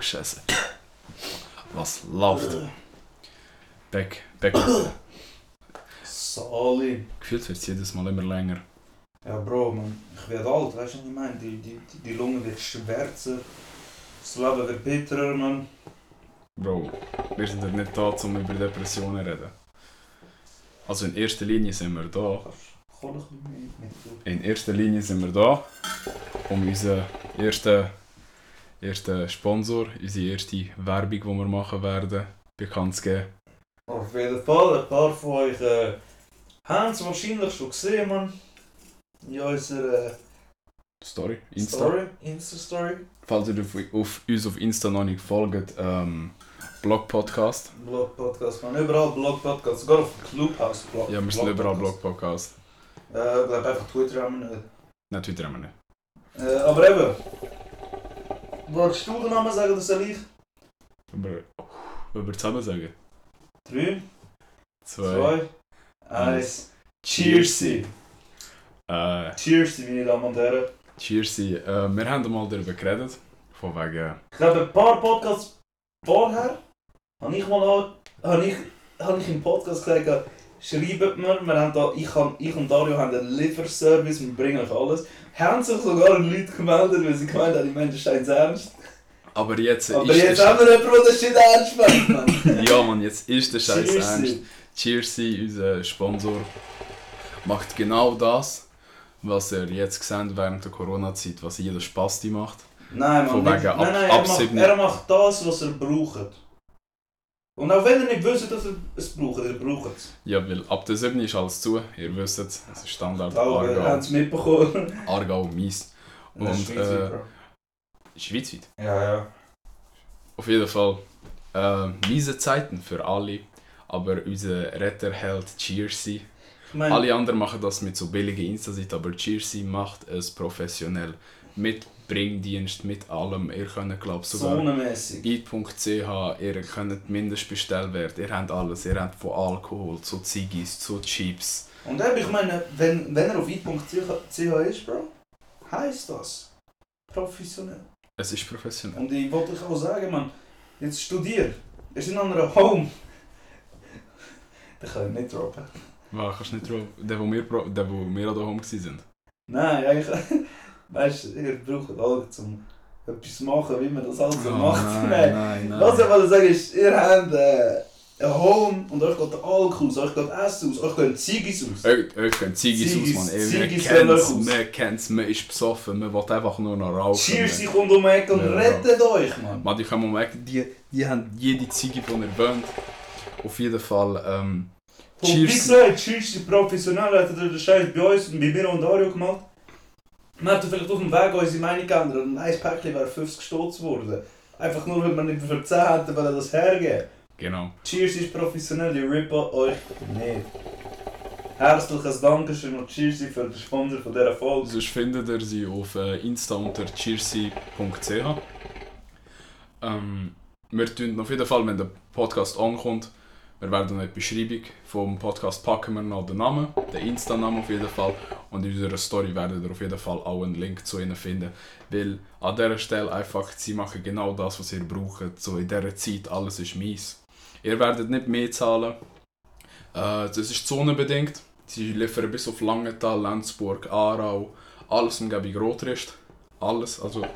Oh, Scheiße. Was läuft? Back, back. Sali. Gefühlt wird es jedes Mal immer länger. Ja, Bro, man, ich werde alt, weißt du, was ich meine? Die, die, die, Lunge wird schwärzer, das Leben wird bitterer, man. Bro, wir sind ja nicht da, um über Depressionen zu reden. Also in erster Linie sind wir da. In erster Linie sind wir da, um unseren ersten, ersten Sponsor, unsere erste Werbung, die wir machen werden, bekannt zu geben. Auf jeden Fall, ein paar von euch äh, haben es wahrscheinlich schon gesehen, man. In unserer äh, Story, Insta. Story, Insta-Story. Falls ihr auf, auf uns auf Insta noch nicht folgt, ähm, Blog-Podcast. Blog-Podcast, man. Überall Blog-Podcast, sogar auf Clubhouse Blog. Ja, wir sind überall Blog-Podcast. Äh, ich glaube einfach Twitter haben wir nicht. Nein, Twitter haben wir nicht. Äh, aber eben. Wolltest du den Namen sagen, oder soll ich? Wollen wir zusammen sagen? 3, Zwei. 2, 1. Cheersy! Äh, Cheersy, meine Damen und Herren. Cheersy. Äh, wir haben mal darüber geredet. Von wegen... Ich glaube, ein paar Podcasts vorher habe ich mal an- habe ich, habe ich im Podcast gesagt, schreibt mir, wir haben da, ich, habe, ich und Dario haben einen Lieferservice, wir bringen euch alles. Haben sich sogar Leute gemeldet, weil sie gemeint haben, die Menschen es ernst. Aber jetzt Aber ist jetzt haben wir jemanden, der das shit ernst meint, Ja Mann, jetzt ist der Scheiß Cheersy. ernst. Cheersy, unser Sponsor, macht genau das, was er jetzt gesehen während der Corona-Zeit, was jeder Spasti macht. Nein, Mann, Von nicht, wegen nein, ab- nein, er, ab macht, er macht das, was er braucht. Und auch wenn er nicht wüsste, dass er es braucht, er braucht es. Ja, weil ab der 7 ist alles zu, ihr wisst es, es ist Standard wir haben Aargau, es mitbekommen. Aargau, Mies. Und, äh. Schweizweit. Ja, ja. Auf jeden Fall äh, miese Zeiten für alle, aber unser Retterheld Cheersy. Alle anderen machen das mit so billigen Insta-Seiten, aber Cheersy macht es professionell. Mit Bringdienst, mit allem. Ihr könnt, glaube sogar i.ch, ihr könnt Mindestbestellwert, ihr habt alles. Ihr habt von Alkohol zu Ziggis, zu Chips. Und eben, ich meine, wenn, wenn er auf i.ch ist, Bro, heisst das professionell. Es ist professionell. Und ich wollte euch auch sagen, man, jetzt studier. Wir sind an einer Home. Das kann ich nicht droppen. Wow, kannst du nicht drauf. Der, wo wir, der, wo wir an der Home waren. Nein, eigentlich. Weißt du, ihr braucht alle zum etwas machen, wie man das alles so Oh, macht. nein, nein, nein. Was ich wollte sagen ist, ihr habt äh, ein Home und euch geht der Alkohol aus, euch geht Essen aus, euch gehen Ziggis aus. Euch euch gehen Ziggis aus, Man Ziggis gehen euch aus. man kennt's, man ist besoffen, man will einfach nur noch rauchen. Cheers, ich kommt um die Ecke und Ja. rettet euch, Mann. Man, die können mal merken, die, die haben jede Ziege von erwähnt. Auf jeden Fall, ähm, Und wie Cheers. gesagt, Cheers, die professionell hat den Scheiß bei uns und bei mir und Dario gemacht. Wir hätten vielleicht auf dem Weg unsere Meinung geändert und ein Päckchen wäre 50 Stutz geworden. Einfach nur, weil wir nicht für 10 hätten, weil er das hergeben. Genau. Cheers ist professionell, die rippen euch nicht. Herzliches Dankeschön und Cheers für den Sponsor von dieser Folge. Sonst findet ihr sie auf äh, Insta unter cheersy.ch. Ähm, wir tun auf jeden Fall, wenn der Podcast ankommt, wir werden in die Beschreibung vom Podcast packen wir noch den Namen, den Insta-Namen auf jeden Fall. Und in unserer Story werdet ihr auf jeden Fall auch einen Link zu ihnen finden. Weil an dieser Stelle einfach, sie machen genau das, was ihr braucht. So in dieser Zeit, alles ist mies. Ihr werdet nicht mehr zahlen. Äh, das ist zonenbedingt. Sie liefern bis auf Langenthal, Lenzburg, Aarau, alles umgebung Rotrist. Alles, also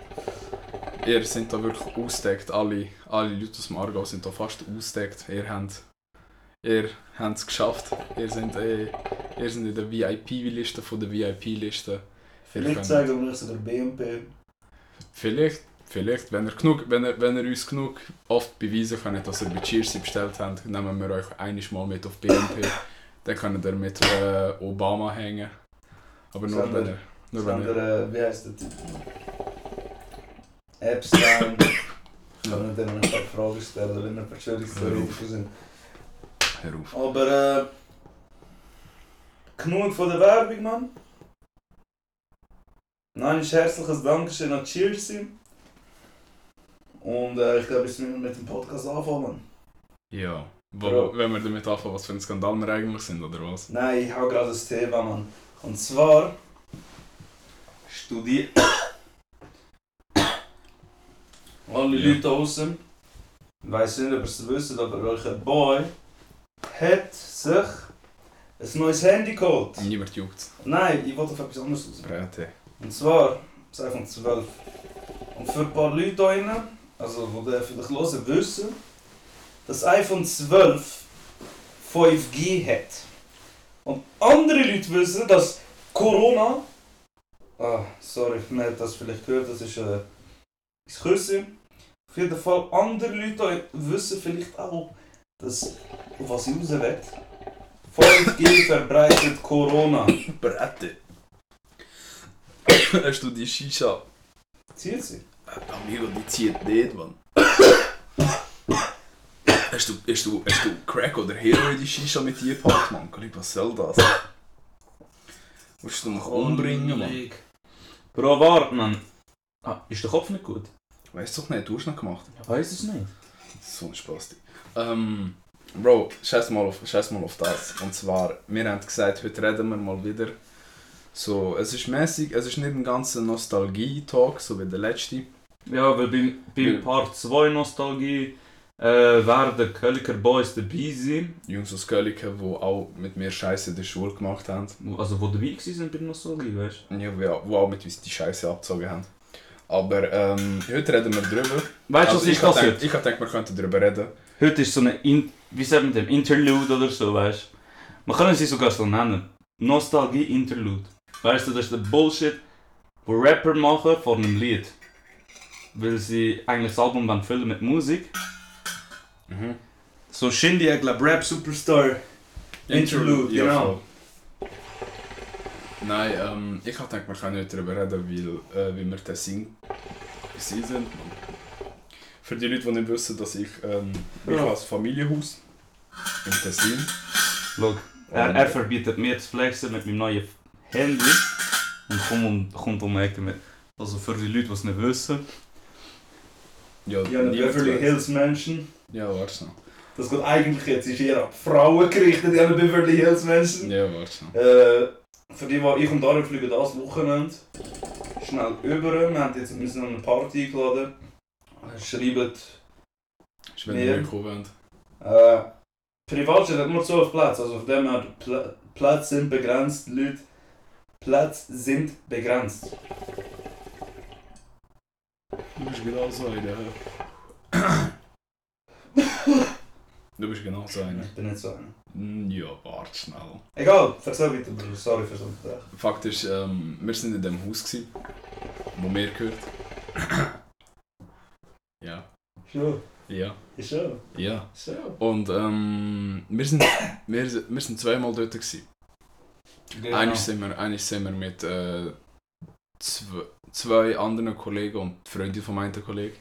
ihr sind da wirklich ausgedeckt. Alle, alle Leute aus dem Aargau sind da fast ausgedeckt. Ihr habt ihr habt es geschafft. Ihr seid, äh, ihr seid in der VIP-Liste von der VIP-Liste. Vielleicht sagen wir sogar BMP. Vielleicht, vielleicht, wenn ihr, genug, wenn, ihr, wenn ihr uns genug oft beweisen könnt, dass ihr bei Cheersy bestellt habt, nehmen wir euch einiges mal mit auf BNP. Dann könnt ihr mit äh, Obama hängen. Aber nur Sander. wenn ihr... Nur wenn ihr äh, wie heißt der Typ? Epstein. Ich kann nicht ein paar Fragen stellen, wenn wir Verschwörungstheoretiker sind. Hör auf. Aber äh, genug von der Werbung, Mann. Nein, ein herzliches Dankeschön an Cheersy. Und äh, ich glaube, jetzt müssen wir mit dem Podcast anfangen. Ja. Wo, Bro. wenn wir damit anfangen, was für ein Skandal wir eigentlich sind, oder was? Nein, ich habe gerade das Thema, Mann. Und zwar studiert. alle Ja. Leute da draußen, ich weiß nicht, ob ihr es wisst, aber welcher Boy hat sich ein neues Handy geholt. Niemand juckt. Nein, ich wollte auf etwas anderes raus. Brate. Und zwar das iPhone 12. Und für ein paar Leute hier drin, also die das vielleicht hören, wissen, dass das iPhone 12 5G hat. Und andere Leute wissen, dass Corona. Ah, sorry, man hat das vielleicht gehört, das ist äh, das Küsse. Auf jeden Fall, andere Leute wissen vielleicht auch, auf was ich raus will, 5G verbreitet Corona. Brate. Hast du die Shisha? Zieht sie? Amigo, die zieht nicht, Mann. Hast du, hast, du, hast du Crack oder Hero in die Shisha mit dir gepackt, Mann? Was soll das? Willst du mich umbringen, Mann? Bro, warte, Mann. Ah, ist der Kopf nicht gut? Weißt du doch nicht, du hast noch gemacht. Ich weiß es nicht. So ein Spaß. Ähm, Bro, scheiß mal, auf, scheiß mal auf das. Und zwar, wir haben gesagt, heute reden wir mal wieder. So, es ist mäßig, es ist nicht ein ganzer Nostalgie-Talk, so wie der letzte. Ja, weil beim, Ja. beim Part 2 Nostalgie äh, werden Kölliker Boys dabei sein. Jungs aus Kölliken, die auch mit mir Scheiße in der Schule gemacht haben. Also, die dabei waren bei Nostalgie, weißt Ja, die auch die auch mit uns die Scheiße abgezogen haben. Aber ähm, heute reden wir drüber. Weißt du, Also was ich ist das gedacht- heute? Ich habe gedacht, wir könnten darüber reden. Heute ist so eine, In wie sagt man dem, Interlude oder so, weißt du? Man kann sie sogar so nennen. Nostalgie-Interlude. Weißt du, das ist der Bullshit, wo Rapper machen vor einem Lied. Weil sie eigentlich das Album dann füllen mit Musik. Mhm. So Shindy, ich glaube Rap Superstar. Interlude, ja, genau. voll. Nein, ähm, ich habe gedacht, wir können nicht darüber reden, weil, äh, wie wir Tessin gewesen sind. Für die Leute, die nicht wissen, dass ich, ähm, ich Ja. habe ein Familienhaus im Tessin. Look, er, er verbietet mir zu flexen mit meinem neuen Handy. Und kommt um, kommt um die Ecke mit. Also für die Leute, die es nicht wissen. Ja, Ja, niemand Beverly. Hills Menschen. Ja, warte noch. Das geht eigentlich jetzt ist eher an Frauen gerichtet, die Beverly Hills Menschen. Ja, warte noch. Äh, für die, die ich und Dario fliegen das Wochenende schnell über. Wir haben jetzt an eine Party eingeladen. Schreibt, wenn Ja. ihr kommt. äh, Privatjet hat nur 12 Plätze, also von dem her, Pl Plätze sind begrenzt, Leute. Plätze sind begrenzt. Du bist genau so einer. Du bist genau so einer. Ich bin nicht so einer. Mm, Ja, warte schnell. Egal, erzähl weiter, Bruder. Sorry fürs Unterbrechen. Fakt ist, ähm, wir sind in dem Haus, gewesen, wo mir gehört. ja, Schon, ja, schon, ja. schon. Und ähm, wir, sind, wir, wir sind zweimal dort. Gewesen. Genau. Einmal sind wir, einmal sind wir mit äh, zwei, zwei anderen Kollegen und die Freundin von meinem Kollegen.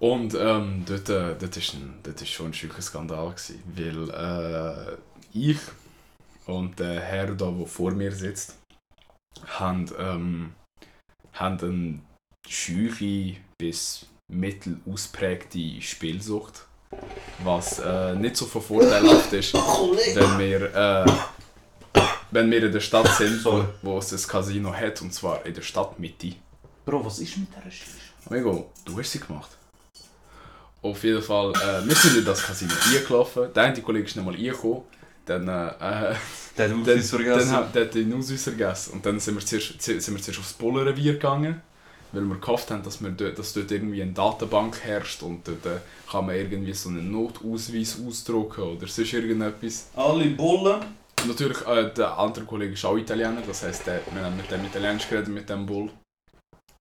Und ähm, dort, äh, dort, ist ein, dort ist schon ein Stück ein Skandal, gewesen, weil äh, ich und der Herr, da, der vor mir sitzt, haben, ähm, haben eine scheuche bis mittelausprägte Spielsucht, was äh, nicht so von vorteilhaft ist, wenn wir, äh, wenn wir in der Stadt sind, wo, wo es ein Casino hat, und zwar in der Stadtmitte. Bro, was ist mit dieser Schicht? Amigo, du hast sie gemacht. Auf jeden Fall, äh, wir sind in das Casino eingelaufen. Der eine Kollege ist nochmal reingekommen. Dann, äh, Der dann, Ausweis dann vergessen. hat der hat den Ausweis vergessen. Und dann sind wir zuerst, sind wir zuerst aufs Bullenrevier gegangen. Weil wir gehofft haben, dass, wir dort, dass dort irgendwie eine Datenbank herrscht und dort äh, kann man irgendwie so einen Notausweis ausdrucken oder sonst irgendetwas. Alle Bullen. Natürlich, äh, der andere Kollege ist auch Italiener, das heisst, der, wir haben mit dem Italienisch geredet, mit dem Bull.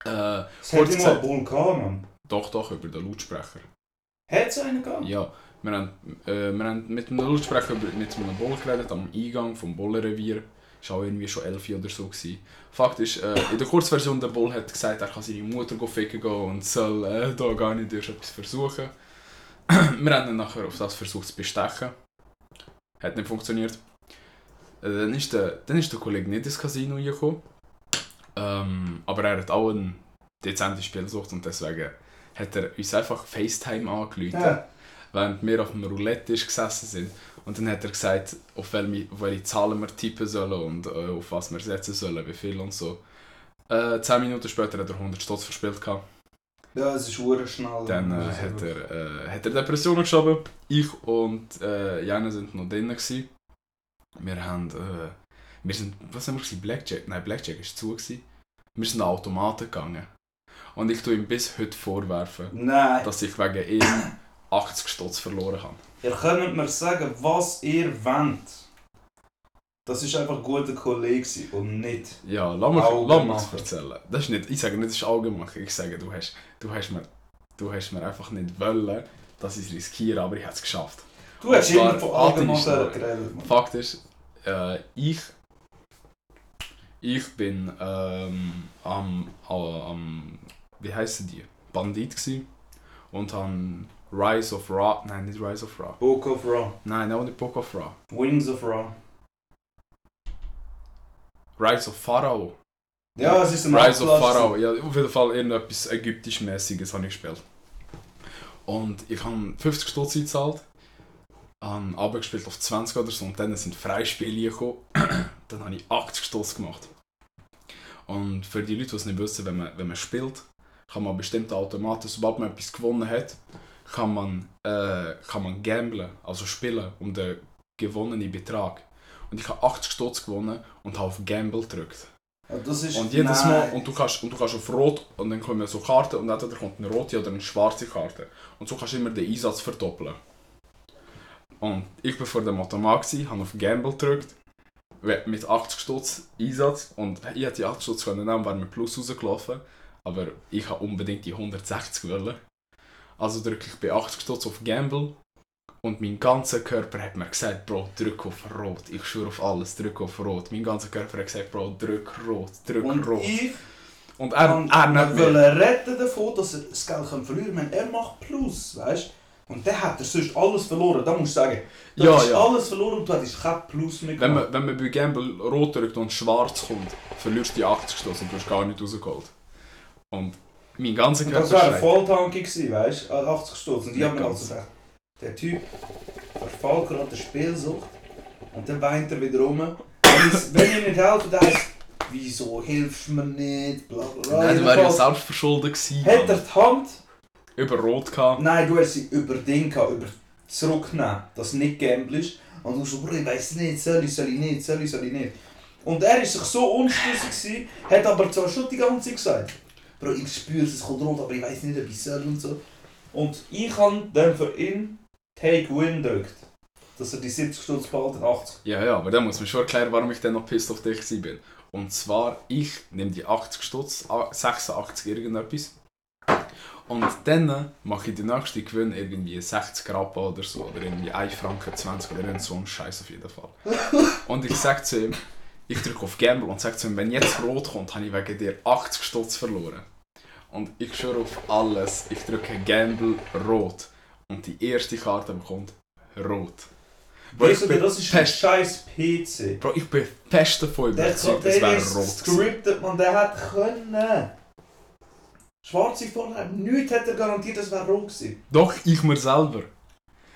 Äh, Es Kurz hat gesagt- Bull gehabt, Mann. doch, doch, über den Lautsprecher. Hat es einen gehabt? Ja, wir haben, äh, wir haben mit einem Lautsprecher mit einem Bull geredet, am Eingang vom Bullenrevier. Das war auch irgendwie schon 11 oder so. Gewesen. Fakt ist, äh, in der Kurzversion, der Bull hat gesagt, er kann seine Mutter ficken gehen und soll äh, da gar nicht erst etwas versuchen. wir haben ihn nachher auf das versucht zu bestechen. Hat nicht funktioniert. Äh, dann, ist der, dann ist der Kollege nicht ins Casino gekommen. Ähm, aber er hat auch eine dezente Spielsucht und deswegen hat er uns einfach FaceTime angerufen Ja. während wir auf dem Roulette-Tisch gesessen sind. Und dann hat er gesagt, auf welche, auf welche Zahlen wir tippen sollen und äh, auf was wir setzen sollen, wie viel und so. Äh, 10 Minuten später hat er 100 Stutz verspielt. Gehabt. Ja, es ist hure schnell. Dann äh, hat, er, äh, hat er Depressionen geschoben. Ich und äh, Jana sind noch drinnen. Gewesen. Wir haben. Äh, wir sind. Was haben wir gesehen? Blackjack? Nein, Blackjack war zu. Gewesen. Wir sind an Automaten gegangen. Und ich tue ihm bis heute vorwerfen, Nein, dass ich wegen ihm 80 Stutz verloren habe. ihr könnt mir sagen, was ihr wollt. Das ist einfach ein guter Kollege und nicht. Ja, lass machen. erzählen. Das ist nicht, ich sage nicht, das ist machen. Ich sage, du hast, du hast, mir, du hast mir einfach nicht wollen, dass ich es riskiere, aber ich habe es geschafft. Du Und hast immer von allgemein geredet. Mann. Fakt ist, äh, ich, ich bin ähm, am, am, am, wie heißen die? Bandit gsi und han Rise of Ra, nein nicht Rise of Ra, Book of Raw. nein auch nicht Book of Ra, Wings of Raw. Rise of Pharaoh. Ja, es ist ein Rise of Pharaoh, ja, auf jeden Fall irgendetwas ägyptisch-mäßiges habe ich gespielt. Und ich habe 50 Stutz gezahlt, habe abgespielt auf 20 oder so und dann sind Freispiele gekommen. dann habe ich 80 Stutz gemacht. Und für die Leute, die es nicht wissen, wenn man, wenn man spielt, kann man bestimmte Automaten, sobald man etwas gewonnen hat, kann man, äh, kann man gamblen, also spielen um den gewonnenen Betrag. Und ich habe 80 Stutz gewonnen und habe auf Gamble gedrückt. Ja, Und jedes. Mal, und du, kannst, und du kannst auf Rot, und dann kommen so Karten, und entweder kommt eine rote oder eine schwarze Karte. Und so kannst du immer den Einsatz verdoppeln. Und ich war vor dem Automat, habe auf Gamble gedrückt, mit 80 Stutz Einsatz, und ich hätte die 80 Stutz können nehmen, wäre mit Plus rausgelaufen, aber ich habe unbedingt die 160 wollen. Also drücke ich bei 80 Stutz auf Gamble, und mein ganzer Körper hat mir gesagt, Bro, drück auf Rot. Ich schwöre auf alles, drück auf Rot. Mein ganzer Körper hat gesagt, Bro, drück Rot, drück Und Rot. ich Und er, er nicht mehr. retten davon, dass er das Geld kann verlieren kann. Er macht Plus, weißt du? Und der hat er sonst alles verloren. Da musst du sagen, du Ja, hast ja. alles verloren und du hättest kein Plus mehr Wenn man, wenn man bei Gamble rot drückt und schwarz kommt, verlierst du die 80 Stoß und du hast gar nicht rausgeholt. Und mein ganzer Und Körper das wäre ein. Volltanki gewesen, weißt du? 80 Stutz. Und ich habe mir also gedacht, der Typ verfällt gerade der Spielsucht. Und dann weint er wieder rum. Wenn ich, nicht helfe, dann heisst wieso hilfst du mir nicht? Bla bla bla. Nein, das wäre ja selbst verschuldet gewesen. Hat er die Hand Über rot gehabt. Nein, du hast sie über Ding gehabt, über zurücknehmen, dass nicht Gamble ist. Und du so, ich weiss nicht, soll ich, soll ich nicht, soll ich, soll ich nicht. Und er war sich so unschlüssig, hat aber zwar schon die ganze Zeit gesagt, Bro, ich spüre es, es kommt rot, aber ich weiss nicht, ob ich soll und so. Und ich habe dann für ihn Take Win gedrückt. Dass er die 70 Stutz behalten, 80. Ja, ja, aber dann muss man schon erklären, warum ich dann noch pissed auf dich bin. Und zwar, ich nehme die 80 Stutz, a- 86 irgendetwas. Und dann mache ich den nächsten Gewinn irgendwie 60 Rappen oder so. Oder irgendwie 1 Franken 20 oder irgend so ein Scheiß auf jeden Fall. Und ich sage zu ihm, ich drücke auf Gamble und sage zu ihm, wenn jetzt rot kommt, habe ich wegen dir 80 Stutz verloren. Und ich schwöre auf alles, ich drücke Gamble rot. Und die erste Karte bekommt rot. Bro, Weißt du, bin das ist ein scheiß PC. Bro, ich bin fest davon überzeugt, es wäre ist rot scripted, man, der hat können. Schwarze vorne, nichts hat er garantiert, es wäre rot gewesen. Doch, ich mir selber.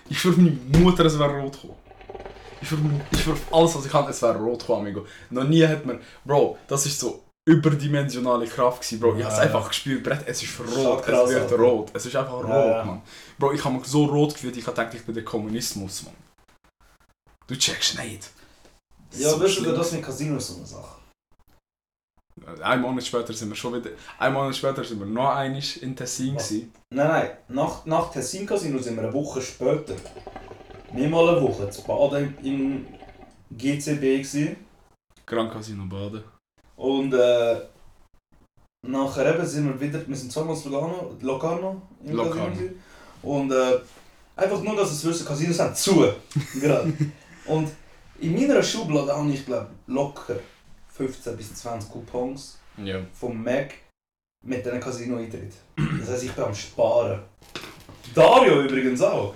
Ich schwöre meine Mutter, es wäre rot gekommen. Ich schwöre, ich schwöre auf alles, was ich kann, es wäre rot gekommen, amigo. Noch nie hat man... Bro, das ist so überdimensionale Kraft gewesen, Bro. Ich habe es Ja. einfach gespürt, Brett, es ist rot, krass, es wird Alter. rot. Es ist einfach rot, Ja, ja. Mann. Bro, ich habe mich so rot gefühlt, ich habe gedacht, ich bin der Kommunismus, Mann. Du checkst nicht. Ja, So weißt du, das mit Casino ist so eine Sache. Ein Monat später sind wir schon wieder... Ein Monat später sind wir noch einmal in Tessin Was? gewesen. Nein, nein, nach, nach Tessin Casino sind wir eine Woche später. Nicht mal eine Woche, zu Baden im GCB gewesen. Gran Casino Baden. Und äh, nachher eben sind wir wieder, wir sind zweimal Locarno im Locarno. Casino. Und äh, einfach nur, dass es wissen, Casinos sind zu. Gerade. Und in meiner Schublade habe ich glaube locker 15 bis 20 Coupons Ja. vom Mac mit einem Casino-Eintritt. Das heisst, ich bin am Sparen. Dario übrigens auch.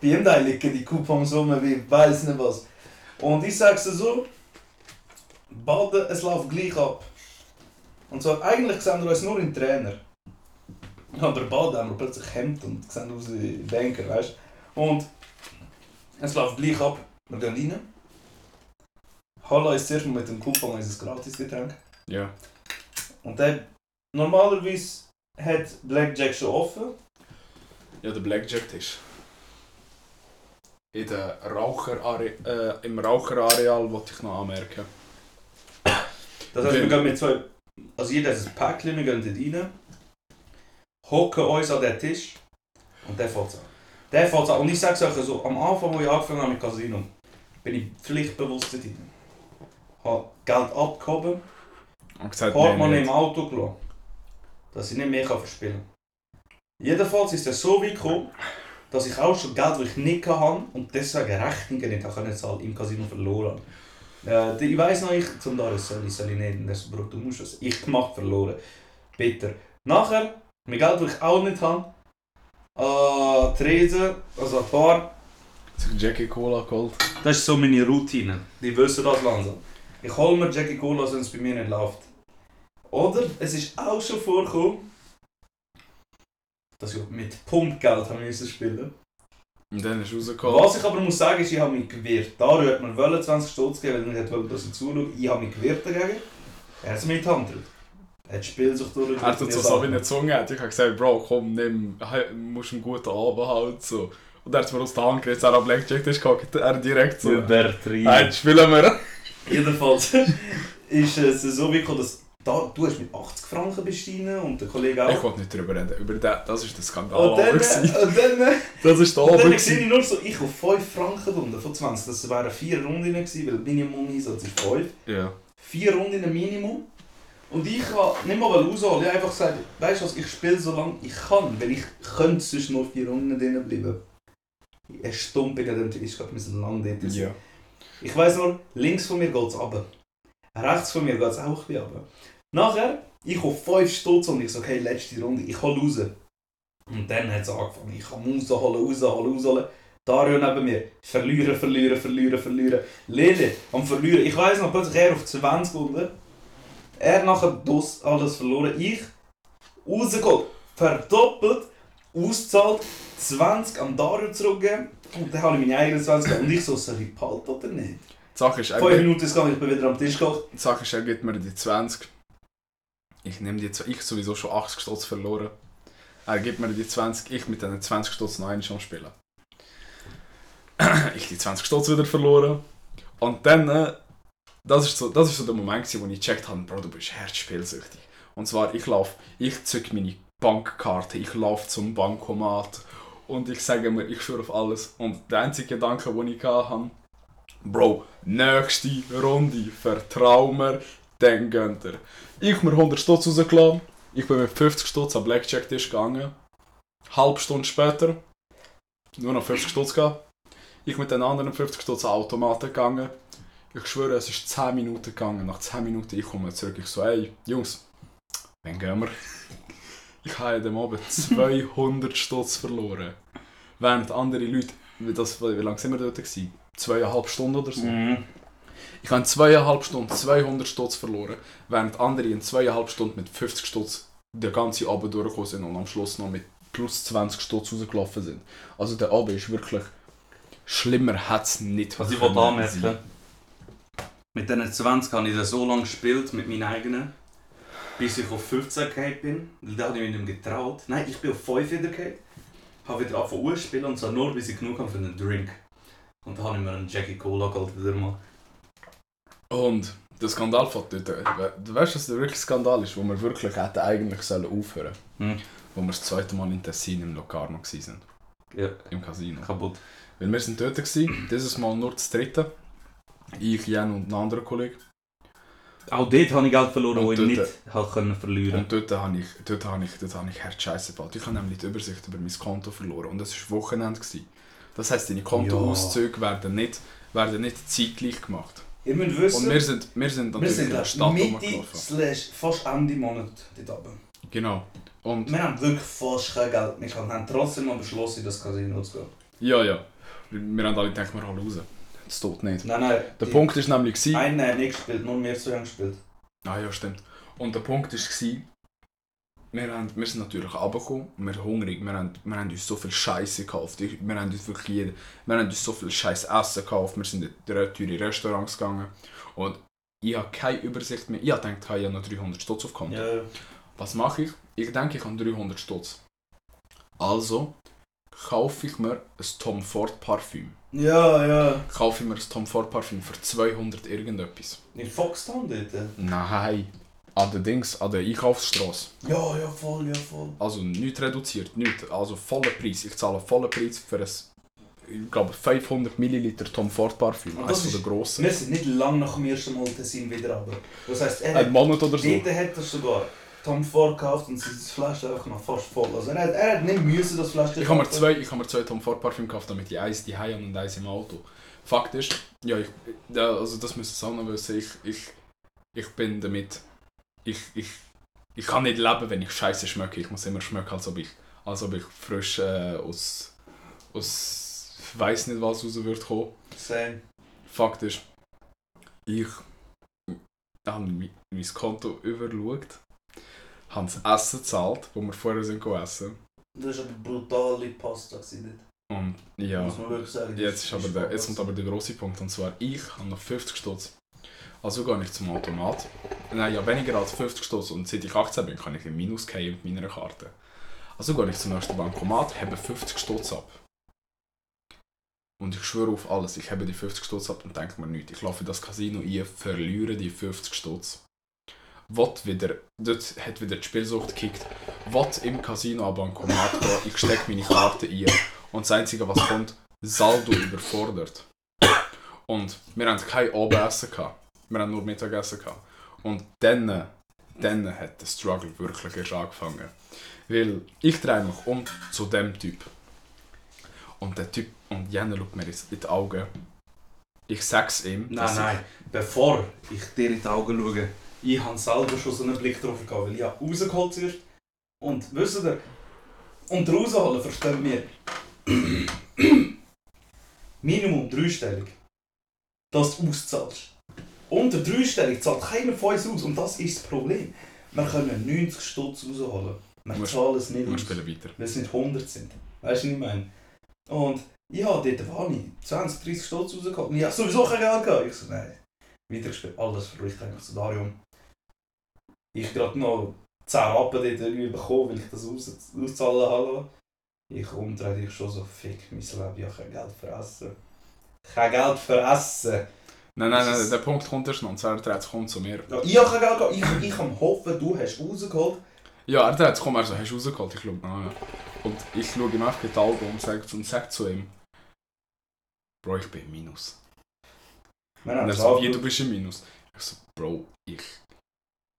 Bei ihm da liegen die Coupons rum wie weiß nicht was. Und ich sag's dir so, Baden, es läuft gleich ab. Und zwar, eigentlich sehen wir uns nur in Trainer. Ja, der Baden haben wir plötzlich Hemd und sehen aus wie Banker, weißt du. Und es läuft gleich ab. Wir gehen rein. Hala ist zuerst mit dem Coupon unser Gratis-Getränk. Ja. Und dann, normalerweise hat Blackjack schon offen. Ja, der Blackjack-Tisch. In der Raucherare äh, Im Raucherareal wollte ich noch anmerken. Das heißt, wir gehen mit zwei. Also jeder hat ein Päckchen, wir gehen dort rein. Hocken uns an den Tisch. Und der fährt an. Der fährt an. Und ich sage euch so, am Anfang, wo ich angefangen habe mit Casino, bin ich pflichtbewusst dort rein. Habe Geld abgehoben, Und gesagt, Portemonnaie nee, im Auto gelassen. Dass ich nicht mehr verspielen kann. Jedenfalls ist es so weit gekommen, dass ich auch schon Geld, das ich nicht hatte und deswegen Rechnungen nicht habe zahlen, im Casino verloren habe. Äh, ich weiss noch, ich zum Darius soll ich, soll ich nicht, und er so, Bro, du musst das. Ich gemacht, verloren. Bitter. Nachher, mein Geld, das ich auch nicht habe, an Tresen, also Bar, nicht. Jackie Cola geholt. das ist so meine Routine. Die wissen das langsam. Ich hole mir Jackie Cola, wenn es bei mir nicht läuft. Oder es ist auch schon vorgekommen, dass ich mit Pumpgeld haben müssen spielen Und dann ist rausgekommen. Was ich aber muss sagen, ist, ich habe mich gewehrt. Dario hat mir wollen 20 Stutz geben, weil er nicht wollte, dass ich zuschaue. Ich habe mich gewehrt dagegen. Er hat es mir in die Hand gedrückt. Er hat das Spiel sich durch. Er hat so so wie eine Zunge. hat. Ich habe gesagt, Bro, komm, nimm, he- musst einen guten Abend halt. So. Und er hat es mir aus der Hand gerissen, er hat Blackjack Tisch gehockt. Er direkt so. Übertrieben. Nein, spielen wir. Jedenfalls ist es so wie dass da, du hast mit 80 Franken bestehen und der Kollege auch. Ich wollte nicht drüber reden. Über den, das ist der Skandal. und dann, gewesen. und dann Das ist der Abend. dann sehe ich nur so, ich auf 5 Franken runter von 20. Das wären 4 Runden gewesen, weil Minimum-Einsatz ist 5. Ja. 4 Runden Minimum. Und ich kann nicht mal rausholen. Ich habe einfach gesagt, weißt du was, ich spiele so lange ich kann, weil ich könnte sonst nur 4 Runden drinnen bleiben. Er stumpf in dem Tisch, ich glaube, wir sind lange dort. Ja. Ich weiss nur, links von mir geht es runter. Rechts von mir geht es auch ein bisschen runter. Nachher, ich auf 5 Stutz und ich so, okay, letzte Runde, ich hole raus. Und dann hat es angefangen, ich kann rausholen, rausholen, rausholen. Dario neben mir, verlieren, verlieren, verlieren, verlieren. Lele am verlieren. Ich weiss noch, plötzlich er auf 20 runter. Er nachher das alles verloren. Ich rausgeholt, verdoppelt, ausgezahlt, 20 an Dario zurückgegeben. Und dann habe ich meine 21 gegeben. Und ich so, soll ich behalten oder nicht? Die Sache ist, er 5 gibt, Minuten ist gegangen, ich bin wieder am Tisch gekocht. die Sache ist, er gibt mir die 20. Ich nehme die 20. Ich sowieso schon 80 Stutz verloren. Er gibt mir die 20. Ich mit diesen 20 Stutz noch einmal am Spielen. ich die 20 Stutz wieder verloren. Und dann, äh, das ist so, das ist so der Moment, wo ich gecheckt habe, Bro, du bist herzspielsüchtig. Und zwar, ich laufe, ich zück meine Bankkarte, ich laufe zum Bankomat und ich sage mir, ich schwöre auf alles. Und der einzige Gedanke, den ich hatte, Bro, nächste Runde, vertrau mir, dann gönnt er. Ich mir 100 Stutz rausgelassen, ich bin mit 50 Stutz am Blackjack-Tisch gegangen. Halb Stunde später, nur noch 50 Stutz gehabt. Ich mit den anderen 50 Stutz Automaten gegangen. Ich schwöre, es ist 10 Minuten gegangen. Nach 10 Minuten, ich komme zurück. Ich so, ey, Jungs, wann gehen wir? Ich habe in dem Abend 200 Stutz verloren. Während andere Leute, wie, das, wie lange sind wir dort? Gewesen? Zweieinhalb Stunden oder so. Mhm. Ich habe in zweieinhalb Stunden 200 Stutz verloren, während andere in zweieinhalb Stunden mit 50 Stutz den ganzen Abend durchgekommen sind und am Schluss noch mit plus 20 Stutz rausgelaufen sind. Also der Abend ist wirklich schlimmer hat es nicht Was ich anmerken, mit diesen 20 habe ich das so lange gespielt mit meinen eigenen, bis ich auf 15 gehabt bin. Weil da habe ich mich nicht mehr getraut. Nein, ich bin auf 5 wieder gehabt. Habe wieder angefangen zu spielen und zwar nur, bis ich genug habe für einen Drink. Und da habe ich mir einen Jackie Cola geholt wieder mal. Und der Skandal von dort, du weißt, was der wirklich Skandal ist, wo wir wirklich hätten eigentlich sollen aufhören Hm. Wo wir das zweite Mal in Tessin im Locarno waren, Ja, im Casino. kaputt. Weil wir sind dort gewesen, dieses Mal nur das dritte. Ich, Jan und ein anderer Kollege. Auch dort habe ich Geld verloren, Und wo ich nicht habe können verlieren Und dort habe ich, dort habe ich, dort habe ich Herzscheiße gebaut. Ich habe nämlich die Übersicht über mein Konto verloren und es war Wochenende. Gewesen. Das heisst, deine Kontoauszüge werden nicht, werden nicht zeitgleich gemacht. Ihr müsst Und wissen, wir sind, wir sind wir natürlich sind in der Stadt Mitte slash fast Ende Monat dort oben. Genau. Und Wir haben wirklich fast kein Geld mehr gehabt, haben trotzdem noch beschlossen, in das Casino zu gehen. ja, ja. Wir, wir haben alle gedacht, wir holen raus. Das tut nicht. Nein, nein. Der die- Punkt ist nämlich... Gewesen, Einer hat nicht gespielt, nur wir zwei haben gespielt. Ah ja, stimmt. Und der Punkt war, wir, haben, wir sind natürlich runtergekommen, wir sind hungrig, wir haben, wir haben uns so viel Scheiße gekauft. Wir haben uns wirklich jede, wir haben uns so viel Scheiß Essen gekauft, wir sind in drei teure Restaurants gegangen und ich habe keine Übersicht mehr. Ich habe gedacht, ich habe noch 300 Stutz auf Konto. Ja, Was mache ich? Ich denke, ich habe 300 Stutz. Also kaufe ich mir ein Tom Ford Parfüm. Ja, ja. Kaufe ich mir ein Tom Ford Parfüm für 200 irgendetwas. In Foxtown dort? Nein, an der Dings, an der Einkaufsstraße. Ja, ja, voll, ja, voll. Also nicht reduziert, nicht. Also voller Preis. Ich zahle vollen Preis für ein, ich glaube, 500 Milliliter Tom Ford Parfüm. Eines das von der grossen. Wir sind nicht lang nach dem ersten Mal Tessin wieder runter. Das heisst, er Ein Monat oder so. dort hat er sogar Tom Ford gekauft und sein Flasch einfach noch fast voll. Also er hat, er hat nicht müssen das Flasch Ich habe mir zwei, ich habe mir zwei Tom Ford Parfüm gekauft, damit ich eins die habe und eins im Auto. Fakt ist, ja, ich, also das müssen noch wissen, ich, ich, ich bin damit, ich, ich, ich kann nicht leben, wenn ich Scheiße schmecke. Ich muss immer schmecken, als ob ich, als ob ich frisch äh, aus, aus, weiß nicht was raus würde kommen. Same. Fakt ist, ich habe mein, mein Konto überschaut, habe das Essen gezahlt, wo wir vorher sind gegessen. Das war aber brutale Pasta dort. Und ja. Muss man wirklich sagen. Jetzt, ist aber der, jetzt kommt aber der grosse Punkt, und zwar ich habe noch 50 Stutz. Also gehe ich zum Automat. Nein, ja weniger als 50 Stutz und seit ich 18 bin, kann ich im Minus gehen mit meiner Karte. Also gehe ich zum nächsten Bankomat, habe 50 Stutz ab. Und ich schwöre auf alles, ich habe die 50 Stutz ab und denke mir nichts. Ich laufe in das Casino ein, verliere die 50 Stutz. Wat wieder, dort hat wieder die Spielsucht gekickt. Wat im Casino am Bankomat gehen, ich stecke meine Karte ein und das Einzige, was kommt, Saldo überfordert. Und wir hatten kein Abendessen, gehabt. wir haben nur Mittagessen. Gehabt. Und dann, dann hat der Struggle wirklich erst angefangen. Weil ich drehe mich um zu dem Typ. Und der Typ, und Jenna schaut mir in die Augen. Ich sag's ihm. Nein, nein. Bevor ich dir in die Augen schaue, ich habe selber schon so einen Blick drauf gehabt, weil ich habe rausgeholt zuerst. Und wisst ihr, unter rausholen verstehen wir Minimum dreistellig, dass du auszahlst. Unter dreistellig zahlt keiner von uns aus und das ist das Problem. Wir können 90 Stutz rausholen. Wir Wir- zahlen es nicht aus, weil es nicht 100 sind. Weißt du, was ich meine? Und ich habe dort war ich 20, 30 Stutz rausgeholt. Und ich habe sowieso kein Geld gehabt. Ich so, nein. Weitergespielt, alles verrückt eigentlich zu Darium. Ich gerade noch 10 Rappen dort irgendwie bekommen, weil ich das aus, auszahlen habe. Ich umdrehe dich schon so, fick mein Leben, ich habe kein Geld für Essen. Kein Geld für Essen. Nein, nein, nein, der Punkt kommt erst noch. Und zwar, er um zu mir. Ja, ich habe kein Geld gehabt. Ich, ich kann hoffen, du hast rausgeholt. Ja, er dreht sich um, er so, hast du rausgeholt? Ich schaue nach. Ja. Und ich schaue ihm einfach in die Augen und sage und sag zu ihm, Bro, ich bin im Minus. Wir Und haben er es so, wie, du bist im Minus? Ich so, Bro, ich,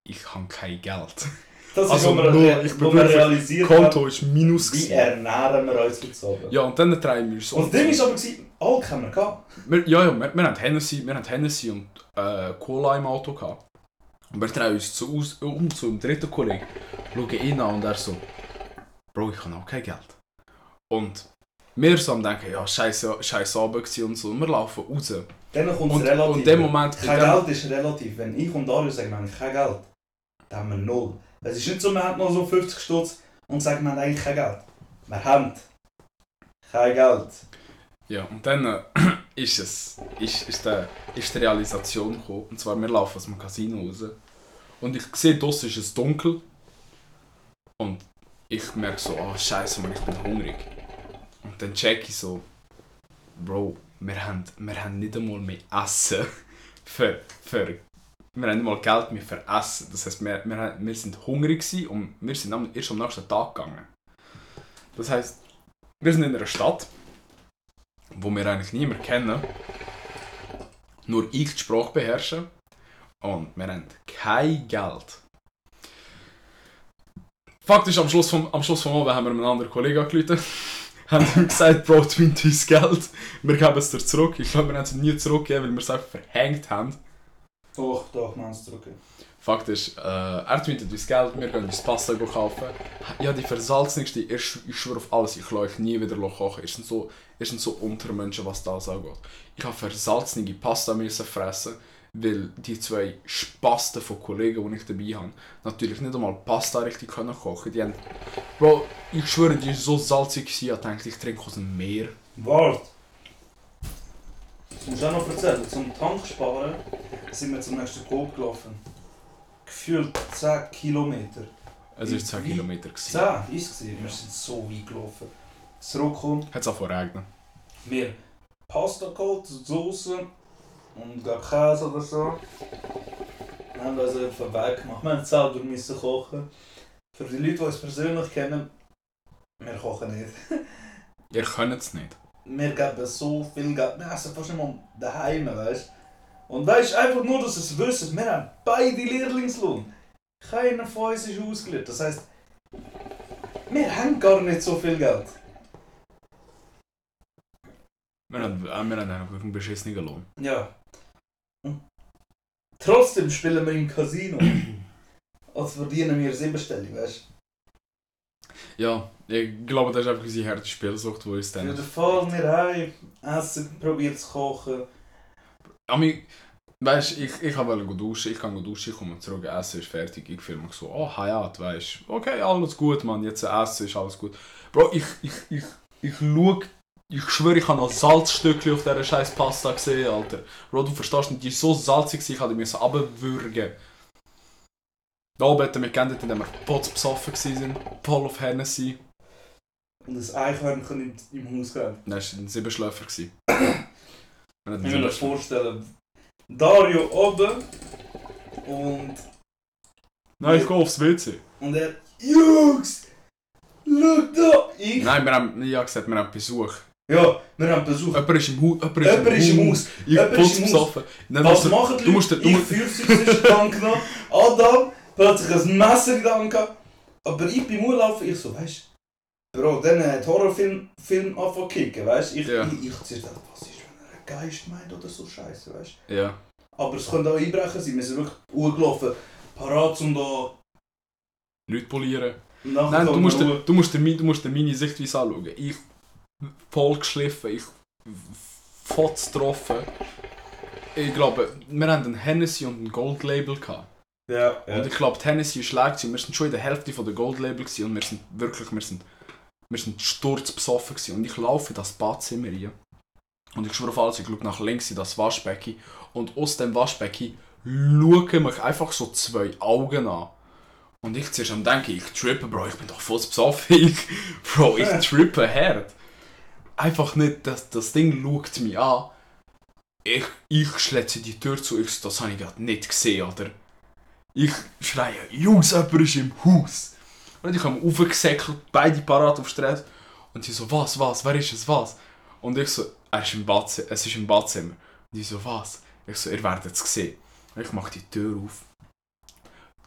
ich habe kein Geld. Das ist, Also wo wir, nur, ich wo wirklich- realisiert Konto ist Minus. wie ernähren wir uns heutzutage. Ja, und dann drehen wir so. Und das Ding ist aber, Alk haben wir gehabt. Wir, ja, ja, wir, wir haben Hennessy, wir haben Hennessy und äh, Cola im Auto gehabt. Und wir drehen uns zu, aus, um zu einem dritten Kollegen, schauen ihn an und er so, Bro, ich habe auch kein Geld. Und wir so am denken, ja, scheiße, scheiße Abend und so, und wir laufen raus. Dann kommt es relativ. und in dem Moment, in kein dem, Geld ist relativ. Wenn ich und Dario sagen, wir haben kein Geld, dann haben wir null. Es ist nicht so, wir haben noch so 50 Stutz und sagen, wir haben eigentlich kein Geld. Wir haben kein Geld. ja, und dann äh, ist es, ist, ist, der, ist die Realisation gekommen, und zwar wir laufen aus dem Casino raus. Und ich sehe, draussen ist es dunkel. Und ich merke so, ah scheiße, Mann, ich bin hungrig. Und dann check ich so, Bro, wir haben, wir haben nicht einmal mehr Essen. Für, für, wir haben nicht mal Geld mehr für Essen. Das heisst, wir, wir, wir sind hungrig und wir sind erst am nächsten Tag gegangen. Das heisst, wir sind in einer Stadt, wo wir eigentlich niemand kennen. Nur ich die Sprache beherrsche. Und wir haben kein Geld. Fakt ist, am Schluss vom, am Schluss vom Abend haben wir einen anderen Kollegen angerufen. haben ihm gesagt, Bro, du uns Geld. Wir geben es dir zurück. Ich glaube, wir haben es nie zurückgegeben, weil wir es einfach verhängt haben. Doch, doch, wir haben es zurück. Fakt ist, äh, er twintet uns Geld, wir gehen uns Pasta kaufen. Ja, die versalzenigste, ich, ich schwöre auf alles, ich lasse euch nie wieder kochen. Ihr seid so, ihr seid so Untermenschen, was das angeht. Ich habe versalzenige Pasta müssen fressen, weil die zwei Spasten von Kollegen, die ich dabei habe, natürlich nicht einmal Pasta richtig können kochen. Die haben, Bro, ich schwöre, die war so salzig, gewesen, ich dachte, ich trinke aus dem Meer. Wart! Das musst du auch noch erzählen. Zum Tank sparen sind wir zum nächsten Coop gelaufen. Gefühlt 10 Kilometer. Es war 10 Wie- Kilometer. gewesen. 10 ist es. Wir sind so weit gelaufen. Zurückkommen, Hat es auch regnen. wir Pasta geholt, Soße und glaub Käse oder so. Wir haben also auf den Weg gemacht. Wir haben selber müssen kochen. Für die Leute, die uns persönlich kennen, wir kochen nicht. Ihr könnt es nicht. Wir geben so viel Geld. Wir essen fast mal daheim, weißt du? Und weißt einfach nur, dass es wisst, wir haben beide Lehrlingslohn. Keiner von uns ist ausgelernt. Das heisst, wir haben gar nicht so viel Geld. Wir haben, äh, wir haben einfach einen beschissenen Lohn. Ja. Und trotzdem spielen wir im Casino. Als verdienen wir siebenstellig, weißt Ja, ich glaube, das ist einfach unsere harte Spielsucht, die uns du? Ja, dann... dann fahren wir heim, essen, probieren zu kochen. Aber weißt du, ich, ich wollte duschen, ich kann duschen, ich komme zurück, Essen ist fertig. Ich fühle mich so, oh, Hayat, weißt okay, alles gut, Mann, jetzt Essen ist alles gut. Bro, ich, ich, ich, ich schau, ich schwöre, ich habe noch Salzstückchen auf dieser scheiß Pasta gesehen, Alter. Bro, du verstehst nicht, die ist so salzig, ich habe die runterwürgen. Oben hat er mich geendet, indem wir potzbesoffen waren, voll auf Hennessy. Und das Eichhörnchen im, im Haus gehabt. Nein, das war ein Siebenschläfer. Ich kann mir Siebenschläfer. vorstellen, Dario oben und, Nein, ich gehe aufs WC. und er, Jungs, schau da! Ich, Nein, wir haben, habe gesagt, wir haben Besuch. ja, wir haben Besuch. Jemand ist im Haus. Jemand ist im Haus. Ich putz besoffen. Was machen die du musst du Ich genommen, Adam plötzlich ein Messer der gehabt. Aber ich beim Urlaufen, ich so, weißt du, Bro, dann hat Horrorfilm Film angefangen kicken, weißt du? Ich, Ja. ich, ich zuerst gedacht, was ist, wenn er einen Geist meint oder so Scheiße, weißt du? Ja. Aber es könnte auch Einbrechen sein, wir sind wirklich urgelaufen, parat um da Leute polieren. nachher Nein, du musst, Ruhe. du, musst dir, mi- du musst dir meine Sichtweise anschauen. Ich voll geschliffen, ich fotz getroffen. Ich glaube, wir haben einen Hennessy und ein Gold Label gehabt. Ja, Und ich glaube, Hennessy ist leer gewesen. Wir sind schon in der Hälfte von der Gold Label gewesen und wir sind wirklich, wir sind, wir sind sturzbesoffen gewesen. Und ich laufe in das Badzimmer rein. Und ich schwöre auf alles, ich schaue nach links in das Waschbecken. Und aus dem Waschbecken schauen mich einfach so zwei Augen an. Und ich zuerst am denken, ich trippe, Bro, ich bin doch voll besoffen. Ich, Bro, ich trippe hart. Einfach nicht, das, das Ding schaut mich an. Ich, ich schlätze die Tür zu, ich, das habe ich gerade nicht gesehen, oder? Ich schreie, Jungs, jemand ist im Haus. Und ich habe aufgesäckelt, beide parat auf Stress. Und die so, was, was, wer ist es, was? Und ich so, er ist im Badzimmer, es ist im Badzimmer. Und die so, was? Ich so, ihr werdet es sehen. Und ich mache die Tür auf.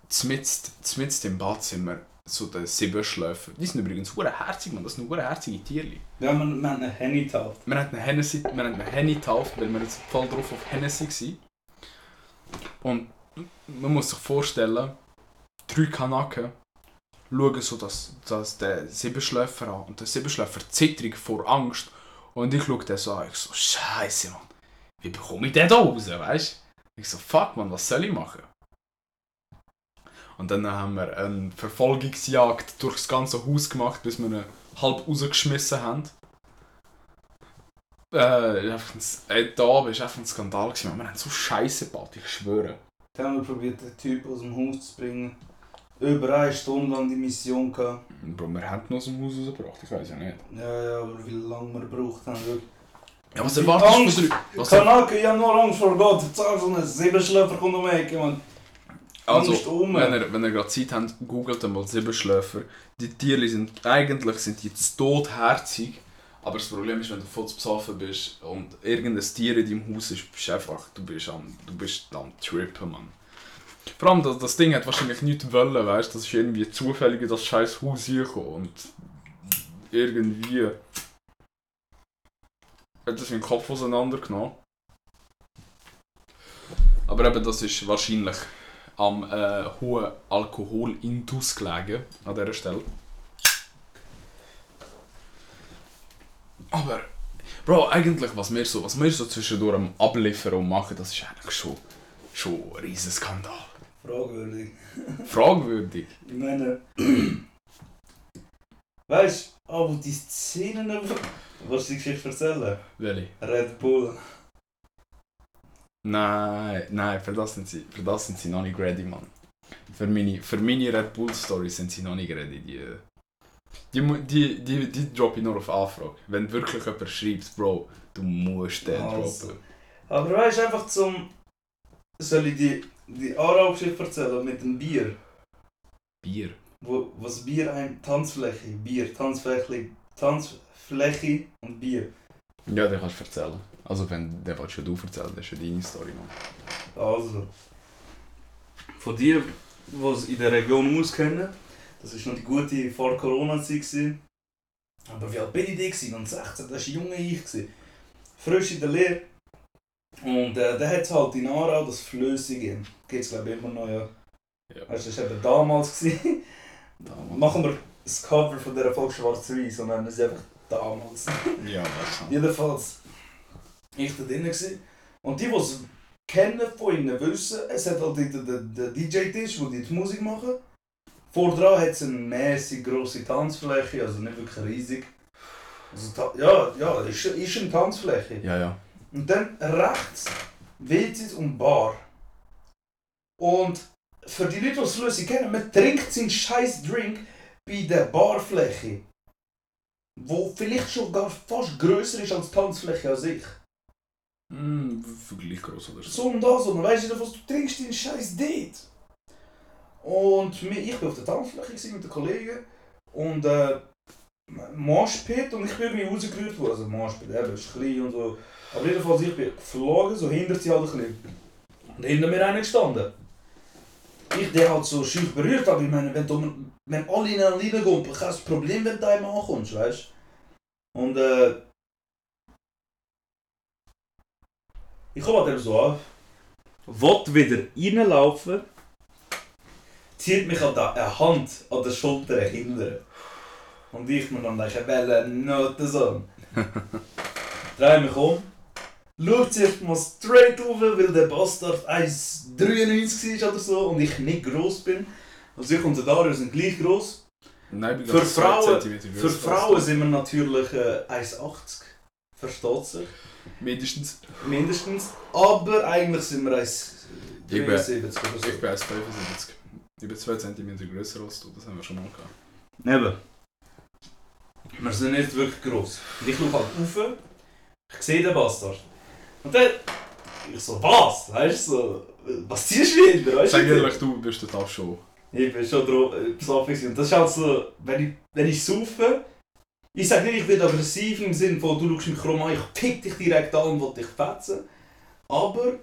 Zmitzt, zmitzt im Badzimmer, so der Siebenschläfer. Die sind übrigens hure herzig, man, das sind hure herzige Tierli. Ja, wir, wir haben einen Henny getauft. Wir hatten einen Henny getauft, weil wir jetzt voll drauf auf Hennessy waren. Und man muss sich vorstellen, drei Kanaken schauen so das, das, den Siebenschläfer an. Und der Siebenschläfer zittrig vor Angst. Und ich schaue den so an, ich so, Scheiße, Mann. Wie bekomme ich den da raus, weißt du? Ich so, fuck, man, was soll ich machen? Und dann haben wir eine Verfolgungsjagd durchs ganze Haus gemacht, bis wir ihn halb rausgeschmissen haben. Äh, einfach ein, äh, da war einfach ein Skandal. Gewesen. Wir haben so Scheiße gebaut, ich schwöre. Dann haben wir probiert, den Typ aus dem Haus zu bringen. Über eine Stunde lang die Mission gehabt. Bro, wir haben ihn aus dem Haus rausgebracht, ich weiß ja nicht. Ja, ja, aber wie lange wir gebraucht haben. wirklich. Ja, was erwartest du von Kanake, ich habe nur Angst vor Gott. Jetzt so ein Siebenschläfer kommt um die Ecke, man. also, um. wenn ihr, wenn ihr gerade Zeit habt, googelt einmal Siebenschläfer. Die Tiere sind, eigentlich sind die zu totherzig. Aber das Problem ist, wenn du voll zu besoffen bist und irgendein Tier in deinem Haus ist, bist du einfach, du bist am, du bist am Trippen, Mann. Vor allem, das, das Ding hat wahrscheinlich nichts wollen, weißt du, das ist irgendwie zufällig in das scheiß Haus hier gekommen und irgendwie hat es den Kopf auseinandergenommen. Aber eben, das ist wahrscheinlich am äh, hohen Alkoholintus gelegen, an dieser Stelle. Aber, Bro, eigentlich, was wir so, was wir so zwischendurch am Abliefern und machen, das ist eigentlich schon, schon ein riesen Skandal. Fragwürdig. Fragwürdig. Ich meine. weißt du, aber die Szenen. Was die Geschichte erzählen? Welche? Red Bull. Nein, nein, für das sind sie, für das sind sie noch nicht ready, Mann. Für meine, für meine Red Bull Stories sind sie noch nicht ready. Die, die, die, die, die droppe ich nur auf Anfrage. Wenn wirklich jemand schreibt, Bro, du musst den Also. droppen. Aber weißt du, einfach zum. Soll ich die, die Aarau-Geschichte erzählen mit dem Bier? Bier. Wo, was Bier ein. Tanzfläche, Bier, Tanzfläche, Tanzfläche und Bier. Ja, den kannst du erzählen. Also wenn, den willst du erzählen, das ist ja deine Story noch. Also. Von dir, die es in der Region auskennen, das war noch die gute Vor-Corona-Zeit. Aber wie alt bin ich da? gewesen? Und 16, das war junge ich. gewesen. Frisch in der Lehre. Und äh, da hat es halt in Aarau das Flössige. Gibt es glaube ich immer noch, ja. Ja. Weißt du, das war eben damals. Gewesen. Damals. Machen wir das Cover von dieser Folge schwarz-weiß und nennen sie einfach damals. Ja, das kann. Jedenfalls, ich da drinnen gewesen. Und die, die es kennen von ihnen, wissen, es hat halt den DJ-Tisch, wo die die Musik machen. Vor dran hat es eine mäßig grosse Tanzfläche, also nicht wirklich riesig. Also, ja, ja, ist, ist eine Tanzfläche. Ja, ja. Und dann rechts WCs und Bar. Und für die Leute, die es flüssig kennen, man trinkt seinen scheiß Drink bei der Barfläche. Wo vielleicht schon gar fast grösser ist als die Tanzfläche an sich. Hm, gleich groß oder so. So und das, und weißt du, was du trinkst deinen scheiß dort. Und mir- ich war auf der Tanzfläche mit den Kollegen und äh, Moshpit und ich bin irgendwie rausgerührt worden. Also Moshpit, eben, klein und so. Aber jedenfalls, ich bin geflogen, so hinter sie halt ein bisschen. Und hinter mir einer gestanden. Ich der halt so schüch berührt, aber ich meine, wenn, du, wenn alle ineinander reingehen, kein Problem, wenn du einmal ankommst, weißt du? Und äh, ich komme halt eben so an. Will wieder reinlaufen, zieht mich an der eine Hand an der Schulter hinten. Und ich mir dann denke, welche Noten so. Dreh mich um, schaut zuerst mal straight rauf, weil der Bastard 1,93 war oder so und ich nicht gross bin. Also ich und der Dario sind gleich gross. Nein, Für Frauen- Für Frauen sind wir natürlich äh, 1,80. Versteht sich. Mindestens. Mindestens. Aber eigentlich sind wir 1,73 Ich bin- oder so. Ich bin 1,75. Ich bin 2 cm grösser als du, das haben wir schon mal gehabt. Eben. Wir sind nicht wirklich gross. Und ich schaue halt rauf, ich sehe den Bastard. Und dann, ich so, was? Weißt du, so, was ziehst du wieder? Weißt Sag ehrlich, du bist total schon. Ich bin schon drauf, äh, besoffen. Und das ist halt so, wenn ich, wenn ich saufe, ich sage nicht, ich bin aggressiv im Sinne von, du schaust mich krumm an, ich pick dich direkt an und will dich fetzen. Aber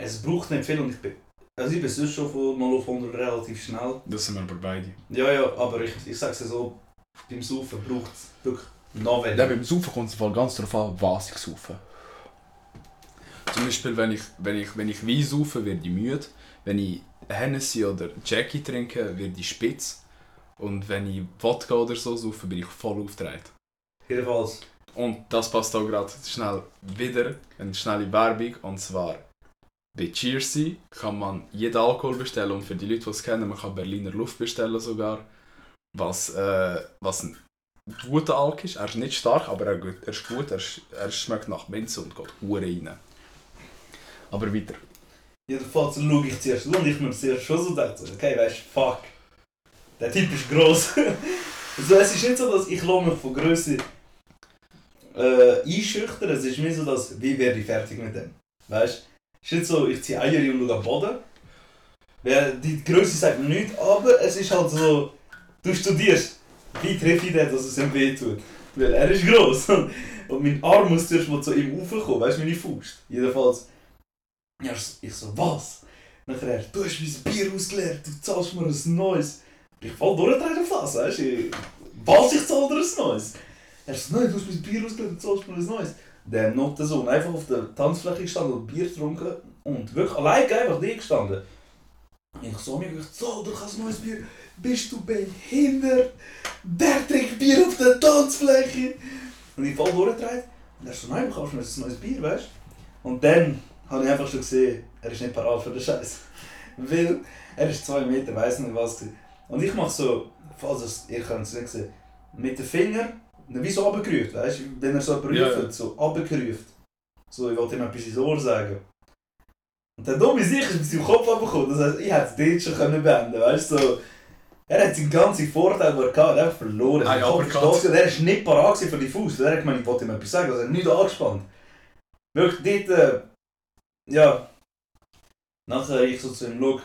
es braucht nicht viel und ich bin, also ich bin sonst schon von 0 auf 100 relativ schnell. Das sind wir aber beide. Ja, ja, aber ich, ich sag's dir so, beim Saufen braucht es wirklich noch Ja, weniger. beim Saufen kommt es im Fall ganz darauf an, was ich saufe. Zum Beispiel, wenn ich, wenn ich, wenn ich Wein saufe, werde ich müde. Wenn ich Hennessy oder Jackie trinke, werde ich spitz. Und wenn ich Wodka oder so saufe, bin ich voll aufgedreht. Jedenfalls, Und das passt auch gerade schnell wieder, eine schnelle Werbung. Und zwar, bei Cheersy kann man jeden Alkohol bestellen. Und für die Leute, die es kennen, man kann Berliner Luft bestellen sogar. Was, äh, was ein guter Alk ist. Er ist nicht stark, aber er, er ist gut. Er, er schmeckt nach Minze und geht hure rein. Aber weiter. jedenfalls schaue ich zuerst und ich mir zuerst schon so gedacht, so, okay, weißt du, fuck, der Typ ist gross. also es ist nicht so, dass ich mich von Größe äh, einschüchtern, es ist mehr so, dass, wie werde ich fertig mit dem, weißt du? Es ist nicht so, ich ziehe Eier und schaue am Boden. Weil die Größe sagt mir nichts, aber es ist halt so, du studierst, wie treffe ich den, dass es ihm wehtut. Weil er ist gross. Und mein Arm muss zuerst zu ihm raufkommen, weißt du, meine Faust. Jedenfalls. Ja, ich so, was? Nachher, er, du hast mein Bier ausgeleert, du zahlst mir ein neues. Ich fall durchdrehen auf das, weißt du? Was, ich zahle dir ein neues? Er so, nein, du hast mein Bier ausgeleert, du zahlst mir ein neues. So und einfach auf der Tanzfläche gestanden und Bier getrunken und wirklich allein einfach da gestanden. Ich so, mir gedacht, so, du ein neues Bier. Bist du behindert? Der trinkt Bier auf der Tanzfläche. Und ich fall durchgedreht. Und er so, nein, du kaufst mir ein neues Bier, weißt du? Und dann habe ich einfach schon gesehen, er ist nicht parat für den Scheiß. Weil er ist zwei Meter, weiß nicht was. Und ich mache so, falls ihr es nicht sehen, mit dem Finger, wie so runtergerufen, weißt du? Wenn er so prüft, Ja, so runtergerufen. So, ich wollte ihm etwas ins Ohr sagen. Und der dumme sich ist mit Kopf abgekommen. Das heißt, ich hätte es dort schon können beenden weißt du? So, er hat seinen ganzen Vorteil, den er hatte, einfach verloren. Kopf aber er ist nicht parat für die Fuß. Er hat gemeint, ich wollte ihm etwas sagen, also er hat nicht angespannt. Wirklich dort, äh, ja. Nachher ich so zu ihm, schau,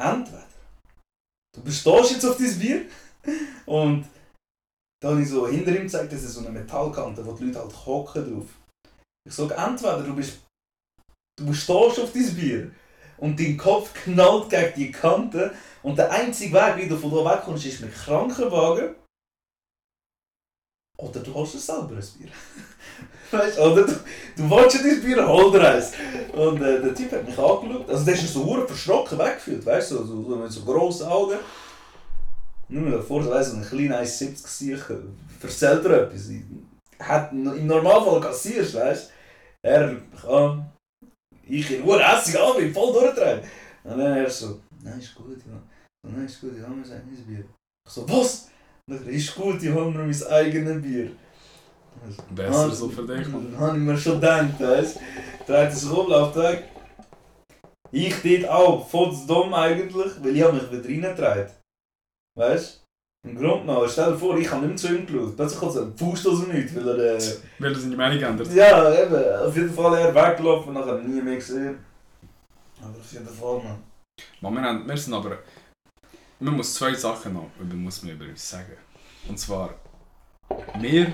entweder du bestehst jetzt auf dein Bier und dann habe ich so hinter ihm gezeigt, das ist so eine Metallkante, wo die Leute halt hocken drauf. Ich sage, entweder du bist du stehst auf dein Bier und dein Kopf knallt gegen die Kante und der einzige Weg, wie du von da wegkommst, ist mit Krankenwagen oder du holst dir selber ein Bier. Weißt du, oder du, du willst dein Bier, hol dir eins. Und äh, der Typ hat mich angeschaut, also der ist so hure verschrocken weggeführt, weißt du, so, so, so mit so grossen Augen. Nur du, so ein kleiner 1,70 Gesicht, erzählt er etwas. Hat, Im Normalfall kassierst, weißt du. Er kann, ich in Uhr hässig an, bin voll durchgedreht. Und dann er so, nein, ist gut, ja. So, nein, ist gut, ich habe mir sein eigenes Bier. Ich so, was? Und dann, ist gut, ich habe mir mein eigenes Bier. Also, Besser so. Dann habe ich mir schon gedacht, weißt du. Dreht sich um, läuft weg. Ich dort auch, voll dumm eigentlich, weil ich habe mich wieder reingetragen. Weißt du? Im Grunde genommen, stell dir vor, ich habe nicht mehr zu ihm geschaut. Plötzlich kommt so ein Fuß aus dem Nichts, weil er... Äh, Weil er seine Meinung geändert ja, eben. Auf jeden Fall er weggelaufen, nachher nie mehr gesehen. Aber auf jeden Fall, man. Man, wir, haben, wir sind aber. Man muss zwei Sachen noch über, muss man über uns sagen. Und zwar, wir,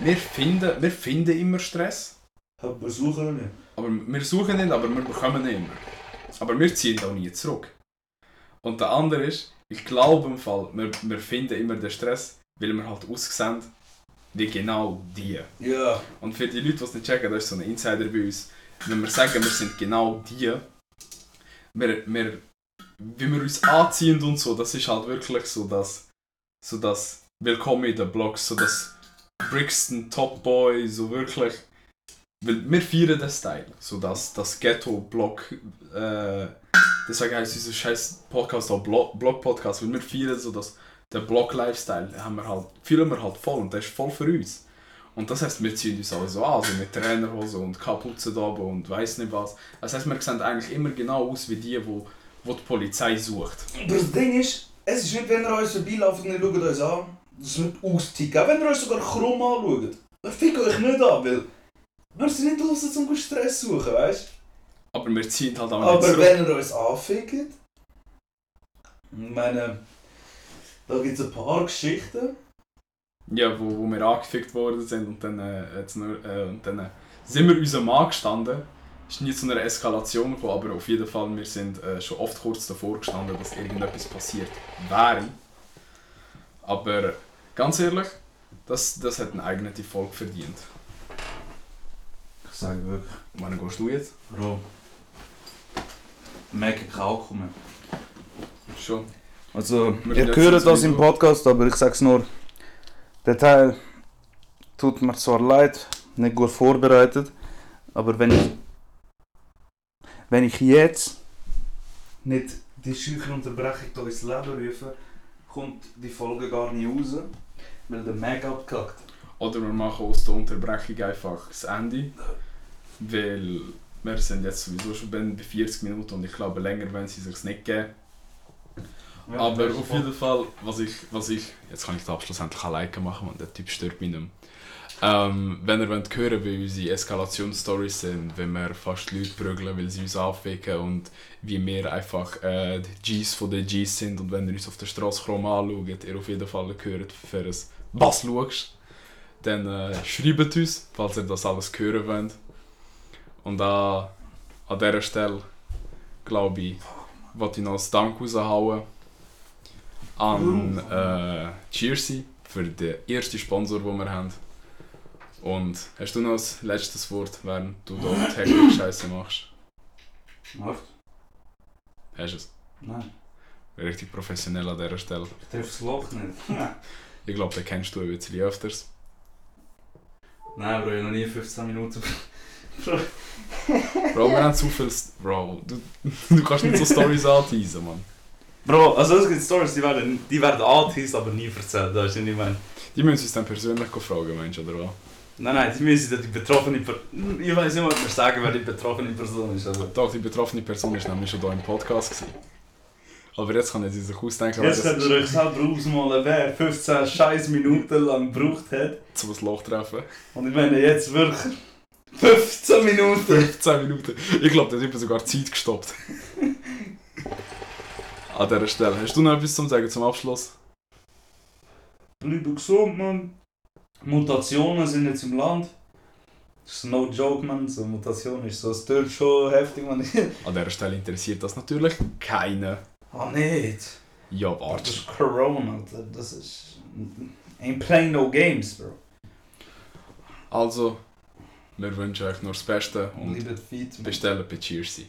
wir, finden, wir finden immer Stress, Aber wir suchen nicht. aber wir suchen nicht, aber wir bekommen ihn immer. Aber wir ziehen auch nie zurück. Und der andere ist, ich glaube im Fall, wir, wir finden immer den Stress, weil wir halt aussehen wie genau die. Ja. Und für die Leute, die es nicht checken, das ist so ein Insider bei uns. Wenn wir sagen, wir sind genau die, wir, wir, wie wir uns anziehen und so, das ist halt wirklich so das, so das Willkommen in den Blogs, so das Brixton Top Boy, so wirklich. Weil wir feiern den Style, so das, das Ghetto-Blog, äh, deswegen heißt unser scheiß Podcast auch Blog-Podcast, weil wir feiern so das, den Blog-Lifestyle, haben wir halt, fühlen wir halt voll und der ist voll für uns. Und das heisst, wir ziehen uns alle so an, so mit Trainerhose und Kapuze da oben und weiss nicht was. Das heisst, wir sehen eigentlich immer genau aus wie die, wo, wo die Polizei sucht. Das Ding ist, es ist nicht, wenn ihr uns vorbeilauft und ihr schaut uns an, das ist nicht austicken. Auch wenn ihr uns sogar krumm anschaut. Wir ficken euch nicht an, weil wir sind nicht los, um Stress zu suchen, weißt Aber wir ziehen halt auch du? nicht Aber zurück. wenn ihr uns anfickt, ich meine, da gibt es ein paar Geschichten. Ja, wo, wo wir angefickt worden sind und dann, äh, hat's nur, äh, und dann äh, sind wir unserem Mann gestanden. Es ist nie zu einer Eskalation gekommen, aber auf jeden Fall, wir sind äh, schon oft kurz davor gestanden, dass irgendetwas passiert wäre. Aber ganz ehrlich, das, das hat eine eigene Folge verdient. Ich sage wirklich, Wann gehst du jetzt? Bro, merke kein Alkohol mehr. Schon. Also, Wir ihr hört das im Podcast, aber ich sag's nur, der Teil tut mir zwar leid, nicht gut vorbereitet, aber wenn ich, wenn ich jetzt Nicht die scheuche Unterbrechung hier ins Leben rufen, kommt die Folge gar nicht raus, weil der Mag abgekackt. Oder wir machen aus der Unterbrechung einfach das Ende. Weil wir sind jetzt sowieso schon bei 40 Minuten und ich glaube länger wenn sie sich nicht geben. Aber auf jeden Fall, was ich, was ich, jetzt kann ich den Abschluss endlich alleine machen, und der Typ stört mich nicht mehr. Ähm, wenn ihr wollt hören wie unsere Eskalationsstories sind, wenn wir fast Leute prügeln, weil sie uns anficken und wie wir einfach äh, die Gs von den Gs sind und wenn ihr uns auf der Straße krumm anschaut, ihr auf jeden Fall gehört für ein «Was schaust?», dann äh, schreibt uns, falls ihr das alles hören wollt. Und an, an dieser Stelle, glaube ich, wollte ich noch ein Dank raushauen an äh, Cheersy für den ersten Sponsor, den wir haben. Und hast du noch ein letztes Wort, während du da Technik Scheiße machst? Macht? Hast du es? Nein, Richtig professionell an dieser Stelle. ich darf das Loch nicht. Ich glaube, den kennst du ein bisschen öfters. Nein, Bro, ich habe noch nie 15 Minuten. Bro, wir haben zu viel... St- Bro, du, du kannst nicht so Stories anteasen, Mann. Bro, also es gibt Stories, die werden, die werden angeteased, aber nie erzählt, weißt du, was ich meine? Die müssen uns dann persönlich fragen, meinst du, oder was? Nein, nein, die müssen die betroffene Person. Ich weiß nicht, was wir sagen, wer die betroffene Person ist. Also. Doch, die betroffene Person ist nämlich schon hier im Podcast. Gewesen. Aber jetzt kann sie sich ausdenken, Jetzt könnt ihr euch selber ausmalen, wer 15 scheiß Minuten lang gebraucht hat. zum Loch treffen. Und ich meine jetzt wirklich 15 Minuten. 15 Minuten. Ich glaube, der Typ hat sogar Zeit gestoppt. An dieser Stelle. Hast du noch etwas zu sagen zum Abschluss? Bleiben gesund, Mann. Mutationen sind jetzt im Land. Das ist no joke, man. So Mutation ist so, es tut schon heftig, man. An dieser Stelle interessiert das natürlich keinen. Ah, nicht. Ja, Das warte. ist Corona. Das ist. Ain't playing no games, bro. Also, wir wünschen euch nur das Beste und Bleibt fit, man. bestellen bei Cheersy.